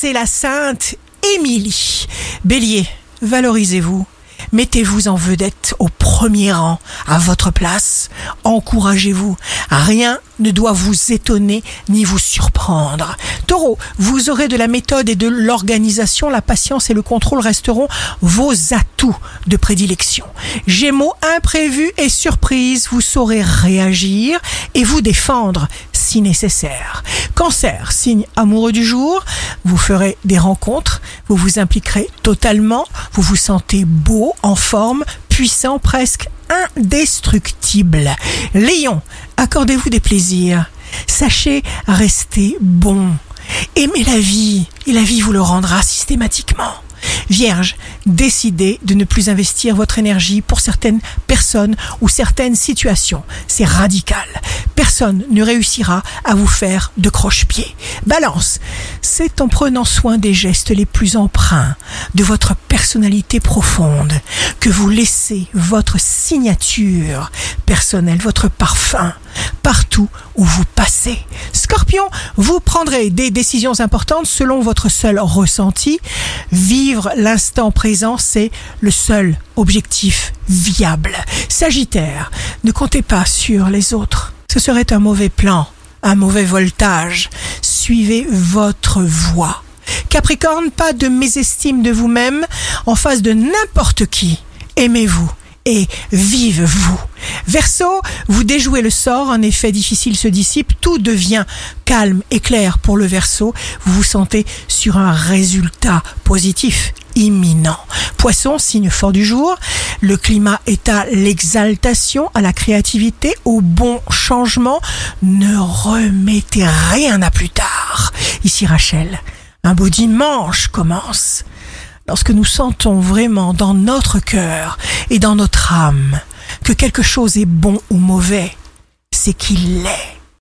c'est la sainte Émilie. Bélier, valorisez-vous. Mettez-vous en vedette au premier rang, à votre place. Encouragez-vous. Rien ne doit vous étonner ni vous surprendre. Taureau, vous aurez de la méthode et de l'organisation. La patience et le contrôle resteront vos atouts de prédilection. Gémeaux, imprévus et surprises, vous saurez réagir et vous défendre si nécessaire. Cancer, signe amoureux du jour, vous ferez des rencontres, vous vous impliquerez totalement, vous vous sentez beau, en forme, puissant, presque indestructible. Lion, accordez-vous des plaisirs. Sachez rester bon. Aimez la vie et la vie vous le rendra systématiquement. Vierge, décidez de ne plus investir votre énergie pour certaines personnes ou certaines situations. C'est radical. Personne ne réussira à vous faire de croche-pied. Balance, c'est en prenant soin des gestes les plus emprunts de votre personnalité profonde que vous laissez votre signature personnelle, votre parfum partout où vous passez. Scorpion, vous prendrez des décisions importantes selon votre seul ressenti. Vivre l'instant présent, c'est le seul objectif viable. Sagittaire, ne comptez pas sur les autres. Ce serait un mauvais plan, un mauvais voltage. Suivez votre voie. Capricorne, pas de mésestime de vous-même en face de n'importe qui. Aimez-vous et vive-vous. Verseau, vous déjouez le sort, un effet difficile se dissipe, tout devient calme et clair pour le Verseau, vous vous sentez sur un résultat positif imminent. Poisson, signe fort du jour, le climat est à l'exaltation, à la créativité, au bon changement. Ne remettez rien à plus tard. Ici Rachel, un beau dimanche commence lorsque nous sentons vraiment dans notre cœur et dans notre âme que quelque chose est bon ou mauvais, c'est qu'il l'est.